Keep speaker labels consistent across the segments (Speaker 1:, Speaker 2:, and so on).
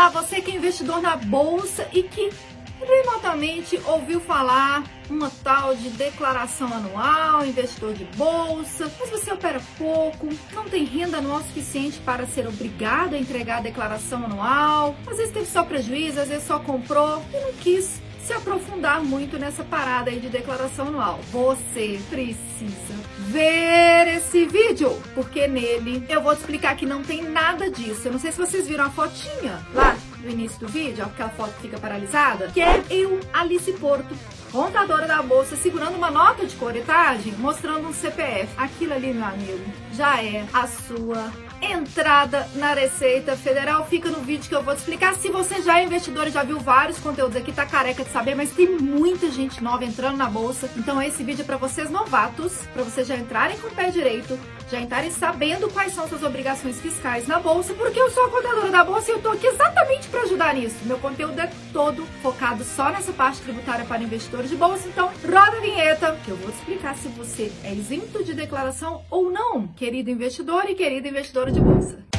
Speaker 1: Olá, você que é investidor na bolsa e que remotamente ouviu falar uma tal de declaração anual, investidor de bolsa, mas você opera pouco, não tem renda anual suficiente para ser obrigado a entregar a declaração anual, às vezes teve só prejuízo, às vezes só comprou e não quis se aprofundar muito nessa parada aí de declaração anual. Você precisa ver esse vídeo, porque nele eu vou te explicar que não tem nada disso. Eu não sei se vocês viram a fotinha lá no início do vídeo, aquela foto que fica paralisada, que é eu, Alice Porto, contadora da bolsa, segurando uma nota de corretagem, mostrando um CPF. Aquilo ali, meu amigo, já é a sua entrada na Receita Federal. Fica no vídeo que eu vou te explicar. Se você já é investidor e já viu vários conteúdos aqui, tá careca de saber, mas tem muita gente nova entrando na bolsa. Então esse vídeo é para vocês novatos, para vocês já entrarem com o pé direito, já entrarem sabendo quais são suas obrigações fiscais na bolsa, porque eu sou a contadora da bolsa e eu tô aqui exatamente para ajudar nisso. Meu conteúdo é todo focado só nessa parte tributária para investidores de bolsa. Então, roda a vinheta que eu vou te explicar se você é isento de declaração ou não, querido investidor e querida investidora de bolsa.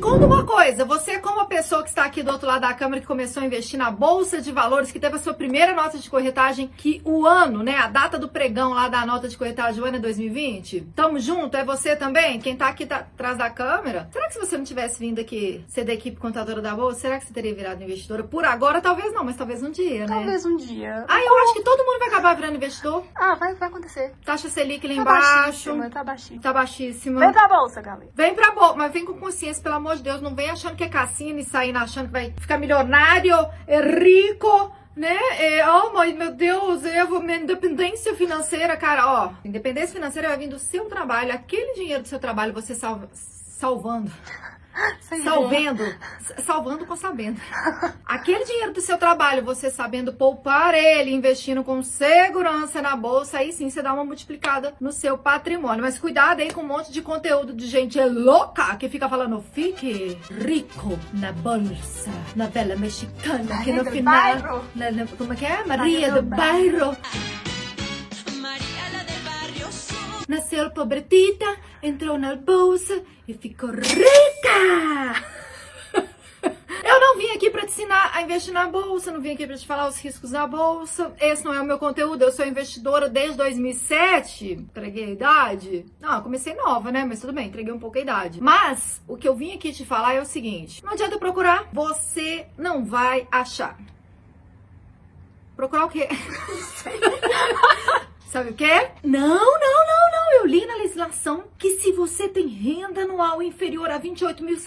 Speaker 1: Conta uma coisa, você como a pessoa que está aqui do outro lado da câmera que começou a investir na bolsa de valores, que teve a sua primeira nota de corretagem, que o ano, né, a data do pregão lá da nota de corretagem, o ano é 2020? Tamo junto? É você também? Quem tá aqui tá, atrás da câmera? Será que se você não tivesse vindo aqui ser da equipe contadora da bolsa, será que você teria virado investidora? Por agora, talvez não, mas talvez um dia, né?
Speaker 2: Talvez um dia.
Speaker 1: Ah, eu acho que todo mundo vai acabar virando investidor.
Speaker 2: Ah, vai, vai acontecer.
Speaker 1: Taxa Selic lá
Speaker 2: Tá
Speaker 1: embaixo.
Speaker 2: baixíssima, tá baixíssima.
Speaker 1: Tá baixíssima.
Speaker 2: Vem pra bolsa, galera.
Speaker 1: Vem pra bolsa, mas vem com consciência, pelo amor de Deus. Não vem achando que é cassino e saindo achando que vai ficar milionário, é rico, né? É, oh, mas, meu Deus, eu vou minha independência financeira, cara. Ó, independência financeira vai vir do seu trabalho. Aquele dinheiro do seu trabalho você salva, salvando.
Speaker 2: Sem
Speaker 1: Salvendo, salvando com sabendo. Aquele dinheiro do seu trabalho, você sabendo poupar ele, investindo com segurança na bolsa, aí sim você dá uma multiplicada no seu patrimônio. Mas cuidado aí com um monte de conteúdo de gente louca que fica falando fique rico na bolsa, na bela mexicana, que no final. na- na- como é que é? Maria, do,
Speaker 2: do
Speaker 1: bairro. Nasceu pobretita, entrou na bolsa e ficou rica! Eu não vim aqui pra te ensinar a investir na bolsa, não vim aqui pra te falar os riscos da bolsa. Esse não é o meu conteúdo. Eu sou investidora desde 2007. Entreguei a idade? Não, comecei nova, né? Mas tudo bem, entreguei um pouco a idade. Mas o que eu vim aqui te falar é o seguinte: não adianta procurar, você não vai achar. Procurar o quê? Sabe o quê? Não, não. Legislação que se você tem renda anual inferior a 28 mil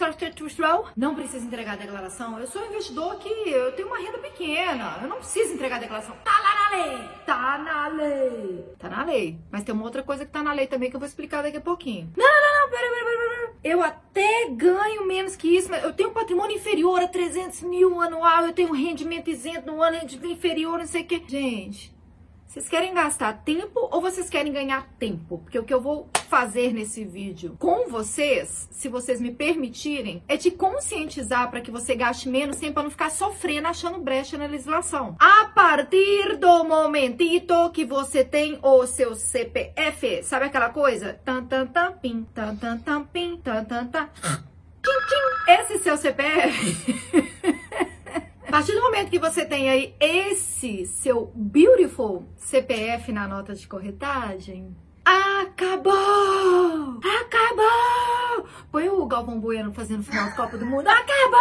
Speaker 1: não precisa entregar a declaração. Eu sou um investidor que eu tenho uma renda pequena. Eu não preciso entregar a declaração. Tá lá na lei. Tá na lei. Tá na lei. Mas tem uma outra coisa que tá na lei também que eu vou explicar daqui a pouquinho. Não, não, não, pera, pera, pera, pera. Eu até ganho menos que isso, mas eu tenho um patrimônio inferior a 300 mil anual. Eu tenho um rendimento isento no ano inferior, não sei o que. Gente, vocês querem gastar tempo ou vocês querem ganhar tempo? Porque o que eu vou fazer nesse vídeo com vocês, se vocês me permitirem, é te conscientizar para que você gaste menos tempo para não ficar sofrendo achando brecha na legislação. A partir do momentito que você tem o seu CPF, sabe aquela coisa? Tan tan tan pim, tan tan tan pim, tan tan tan. Tchim, tchim. Esse seu CPF A partir do momento que você tem aí esse seu beautiful CPF na nota de corretagem, acabou! Acabou! Põe o Galvão Bueno fazendo final do Copa do Mundo. Acabou!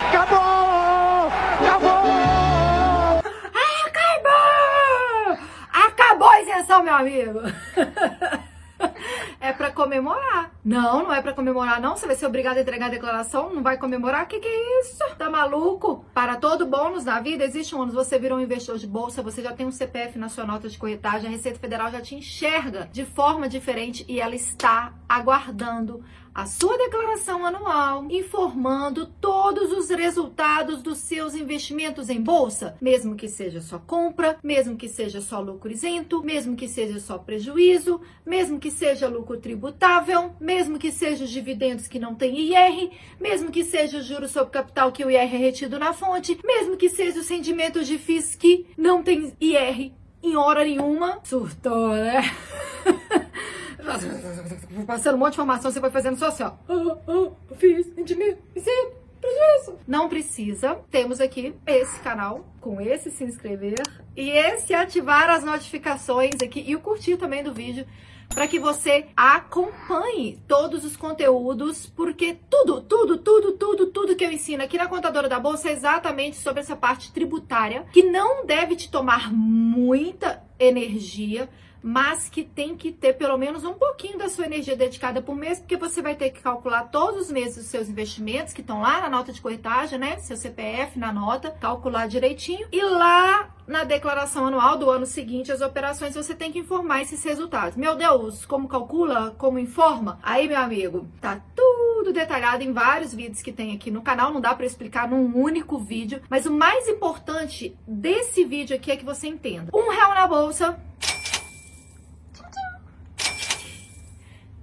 Speaker 3: Acabou! Acabou!
Speaker 1: Acabou! Acabou a isenção, meu amigo! É pra comemorar. Não, não é pra comemorar, não. Você vai ser obrigado a entregar a declaração, não vai comemorar? Que que é isso? Tá maluco? Para todo bônus na vida, existe um ônus. Você virou um investidor de bolsa, você já tem um CPF na sua nota de corretagem, a Receita Federal já te enxerga de forma diferente e ela está aguardando a sua declaração anual, informando todos os resultados dos seus investimentos em bolsa, mesmo que seja só compra, mesmo que seja só lucro isento, mesmo que seja só prejuízo, mesmo que seja lucro tributável, mesmo que seja os dividendos que não tem IR, mesmo que seja o juros sobre capital que o IR é retido na fonte, mesmo que seja os rendimentos de FIIs que não tem IR em hora nenhuma. Surtou, né? passando um monte de informação, você vai fazendo só assim, ó. Ah, ah, fiz, entendi, prejuízo. Não precisa. Temos aqui esse canal, com esse se inscrever e esse ativar as notificações aqui e o curtir também do vídeo para que você acompanhe todos os conteúdos, porque tudo, tudo, tudo, tudo, tudo que eu ensino aqui na contadora da bolsa é exatamente sobre essa parte tributária, que não deve te tomar muita energia, mas que tem que ter pelo menos um pouquinho da sua energia dedicada por mês, porque você vai ter que calcular todos os meses os seus investimentos que estão lá na nota de corretagem, né? Seu CPF na nota, calcular direitinho. E lá na declaração anual do ano seguinte, as operações, você tem que informar esses resultados. Meu Deus, como calcula? Como informa? Aí, meu amigo, tá tudo detalhado em vários vídeos que tem aqui no canal, não dá para explicar num único vídeo, mas o mais importante desse vídeo aqui é que você entenda. Um real na bolsa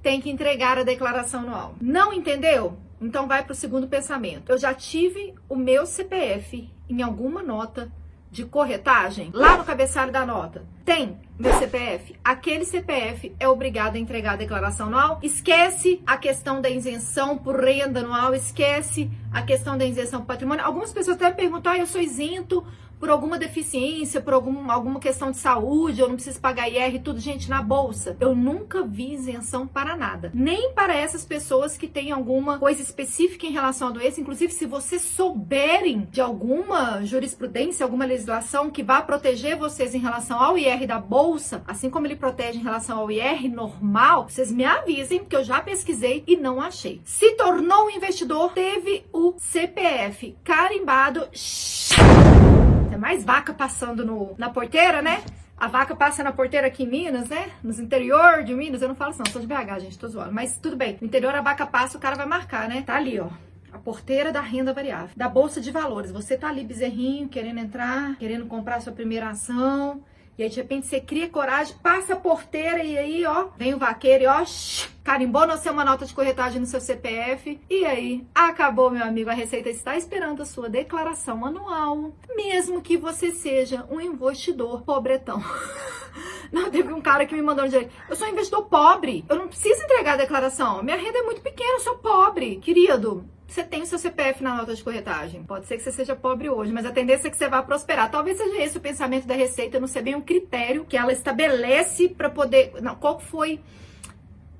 Speaker 1: tem que entregar a declaração anual. Não entendeu? Então vai para o segundo pensamento. Eu já tive o meu CPF em alguma nota de corretagem lá no cabeçalho da nota. Tem meu CPF. Aquele CPF é obrigado a entregar a declaração anual. Esquece a questão da isenção por renda anual, esquece a questão da isenção por patrimônio. Algumas pessoas até perguntam: ah, eu sou isento por alguma deficiência, por algum, alguma questão de saúde, eu não preciso pagar IR, tudo, gente, na bolsa. Eu nunca vi isenção para nada. Nem para essas pessoas que têm alguma coisa específica em relação à doença. Inclusive, se vocês souberem de alguma jurisprudência, alguma legislação que vá proteger vocês em relação ao IR da bolsa, assim como ele protege em relação ao IR normal, vocês me avisem, porque eu já pesquisei e não achei. Se tornou um investidor, teve o CPF carimbado é mais vaca passando no, na porteira, né? A vaca passa na porteira aqui em Minas, né? Nos interior de Minas, eu não falo assim, não, sou de BH, gente, tô zoando. Mas tudo bem. No interior a vaca passa, o cara vai marcar, né? Tá ali, ó. A porteira da renda variável, da bolsa de valores. Você tá ali bezerrinho, querendo entrar, querendo comprar sua primeira ação. E aí, de repente, você cria coragem, passa a porteira e aí, ó, vem o vaqueiro e ó, carimbou no seu uma nota de corretagem no seu CPF. E aí, acabou, meu amigo. A Receita está esperando a sua declaração anual, mesmo que você seja um investidor pobretão. Não, teve um cara que me mandou um dia. Eu sou um investidor pobre. Eu não preciso entregar a declaração. Minha renda é muito pequena, eu sou pobre. Querido, você tem o seu CPF na nota de corretagem. Pode ser que você seja pobre hoje, mas a tendência é que você vá prosperar. Talvez seja esse o pensamento da Receita, não sei bem um critério que ela estabelece para poder. Não, qual foi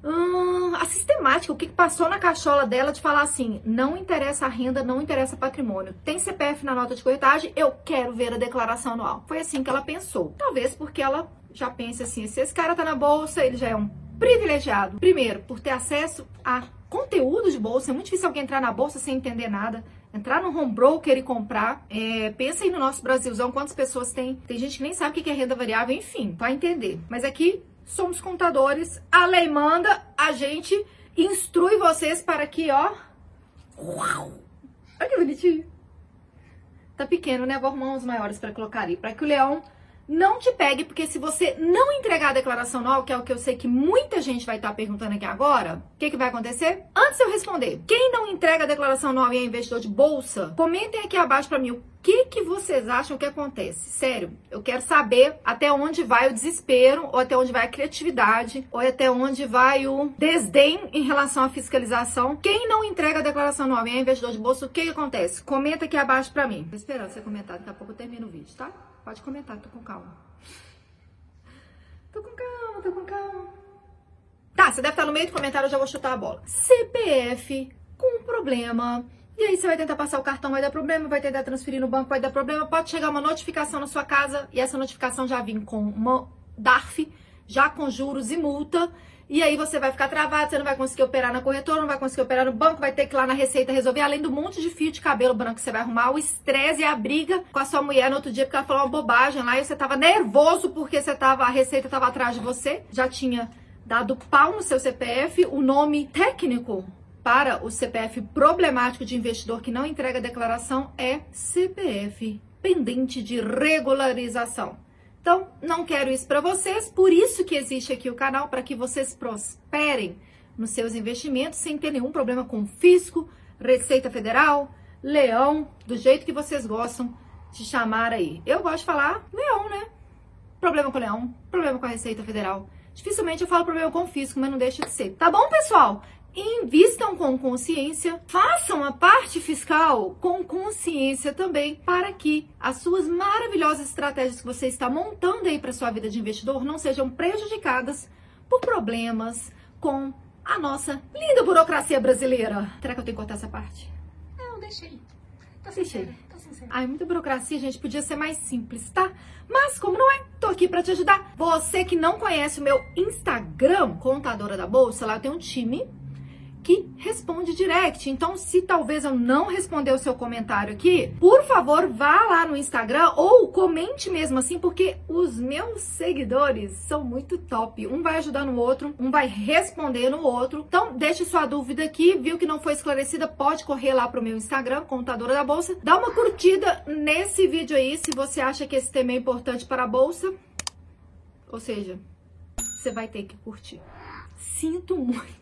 Speaker 1: hum, a sistemática, o que passou na cachola dela de falar assim: não interessa a renda, não interessa patrimônio. Tem CPF na nota de corretagem, eu quero ver a declaração anual. Foi assim que ela pensou. Talvez porque ela já pense assim: se esse cara tá na bolsa, ele já é um privilegiado. Primeiro, por ter acesso a conteúdo de bolsa. É muito difícil alguém entrar na bolsa sem entender nada. Entrar no home broker e comprar. É, pensa aí no nosso Brasilzão, quantas pessoas tem. Tem gente que nem sabe o que é renda variável, enfim, vai entender. Mas aqui somos contadores, a lei manda, a gente instrui vocês para que, ó. Uau! Olha que bonitinho. Tá pequeno, né? Vou arrumar uns maiores para colocar ali. Para que o leão não te pegue, porque se você não entregar a declaração anual, que é o que eu sei que muita gente vai estar perguntando aqui agora, o que, que vai acontecer? Antes de eu responder, quem não entrega a declaração anual e é investidor de bolsa, comentem aqui abaixo para mim o que, que vocês acham que acontece? Sério, eu quero saber até onde vai o desespero, ou até onde vai a criatividade, ou até onde vai o desdém em relação à fiscalização. Quem não entrega a declaração anual e é investidor de bolsa, o que, que acontece? Comenta aqui abaixo para mim. Tô esperando você comentar, daqui a pouco eu termino o vídeo, tá? Pode comentar, tô com calma. Tô com calma, tô com calma. Tá, você deve estar no meio do comentário, eu já vou chutar a bola. CPF com problema. E aí você vai tentar passar o cartão, vai dar problema, vai tentar transferir no banco, vai dar problema. Pode chegar uma notificação na sua casa e essa notificação já vir com uma DARF, já com juros e multa. E aí você vai ficar travado, você não vai conseguir operar na corretora, não vai conseguir operar no banco, vai ter que ir lá na Receita resolver, além do monte de fio de cabelo branco que você vai arrumar, o estresse e a briga com a sua mulher no outro dia porque ela falou uma bobagem lá e você tava nervoso porque você tava, a Receita tava atrás de você, já tinha dado pau no seu CPF, o nome técnico para o CPF problemático de investidor que não entrega declaração é CPF pendente de regularização. Então, não quero isso para vocês, por isso que existe aqui o canal, para que vocês prosperem nos seus investimentos sem ter nenhum problema com fisco, Receita Federal, leão, do jeito que vocês gostam de chamar aí. Eu gosto de falar leão, né? Problema com leão, problema com a Receita Federal. Dificilmente eu falo pro meu eu confisco, mas não deixa de ser. Tá bom, pessoal? Invistam com consciência, façam a parte fiscal com consciência também, para que as suas maravilhosas estratégias que você está montando aí para sua vida de investidor não sejam prejudicadas por problemas com a nossa linda burocracia brasileira. Será que eu tenho que cortar essa parte?
Speaker 2: Não, deixei. Tá
Speaker 1: Deixei.
Speaker 2: sincera.
Speaker 1: Ai, muita burocracia, gente. Podia ser mais simples, tá? Mas como não é, tô aqui pra te ajudar. Você que não conhece o meu Instagram, Contadora da Bolsa, lá eu tenho um time que responde direct. Então, se talvez eu não responder o seu comentário aqui, por favor, vá lá no Instagram ou comente mesmo assim, porque os meus seguidores são muito top. Um vai ajudar no outro, um vai responder no outro. Então, deixe sua dúvida aqui, viu que não foi esclarecida, pode correr lá pro meu Instagram, Contadora da Bolsa. Dá uma curtida nesse vídeo aí, se você acha que esse tema é importante para a bolsa. Ou seja, você vai ter que curtir. Sinto muito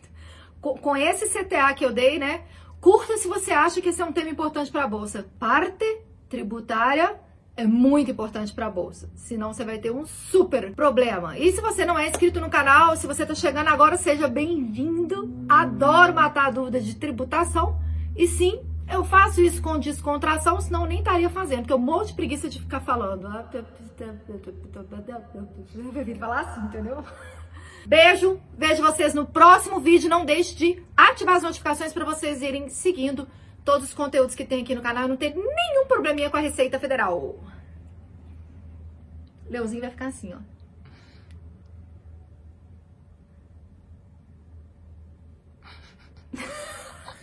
Speaker 1: com, com esse CTA que eu dei, né? Curta se você acha que esse é um tema importante para a bolsa. Parte tributária é muito importante para a bolsa, senão você vai ter um super problema. E se você não é inscrito no canal, se você está chegando agora, seja bem-vindo. Adoro matar a dúvida de tributação. E sim, eu faço isso com descontração, senão eu nem estaria fazendo, porque eu morro de preguiça de ficar falando. Falar assim, entendeu? Beijo, vejo vocês no próximo vídeo. Não deixe de ativar as notificações para vocês irem seguindo todos os conteúdos que tem aqui no canal e não ter nenhum probleminha com a Receita Federal. Leozinho vai ficar assim, ó.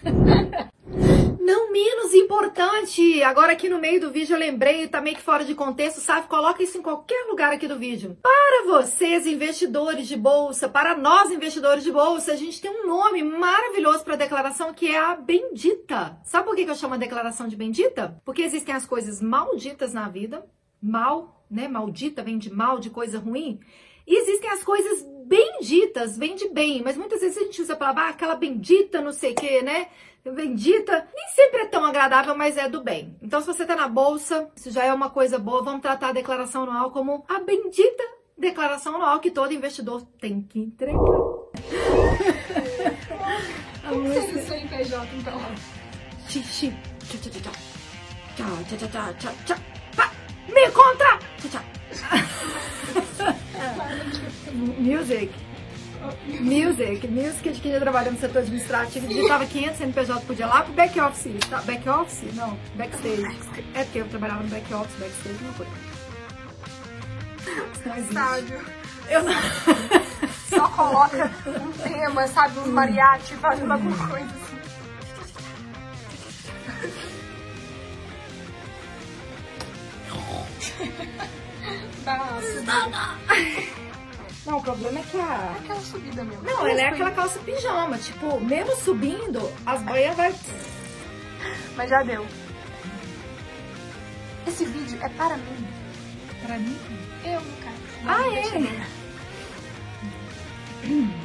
Speaker 1: Não menos importante, agora aqui no meio do vídeo eu lembrei, tá meio que fora de contexto, sabe? Coloca isso em qualquer lugar aqui do vídeo. Para vocês, investidores de bolsa, para nós, investidores de bolsa, a gente tem um nome maravilhoso para declaração que é a bendita. Sabe por que eu chamo a declaração de bendita? Porque existem as coisas malditas na vida, mal, né? Maldita vem de mal, de coisa ruim. E existem as coisas benditas, vem de bem, mas muitas vezes a gente usa a palavra, ah, aquela bendita, não sei o que, né? Bendita, nem sempre é tão agradável, mas é do bem. Então, se você tá na bolsa, isso já é uma coisa boa, vamos tratar a declaração anual como a bendita declaração anual que todo investidor tem que entregar. a música.
Speaker 2: seria o seu IPJ, então?
Speaker 1: Xixi. Tchau, tchau, tchau, tchau. Tchau, tchau, tchau, me contra! Tchau, tchau. Music. Music. Music de quem já trabalha no setor administrativo. Digitava 500 CNPJ por dia lá pro back office. Tá? Back office? Não, backstage. É porque eu trabalhava no back office, backstage, não foi. Não existe.
Speaker 2: Sábio.
Speaker 1: Eu não...
Speaker 2: Só coloca um tema, sabe? Uns mariachi fazendo alguma coisa assim. Nossa,
Speaker 1: não, o problema é que a.
Speaker 2: É aquela subida mesmo.
Speaker 1: Não, ela é aquela calça pijama. Tipo, mesmo subindo, as boias vai.
Speaker 2: Mas já deu. Esse vídeo é para mim.
Speaker 1: Para mim?
Speaker 2: Eu, no caso.
Speaker 1: Ah, é?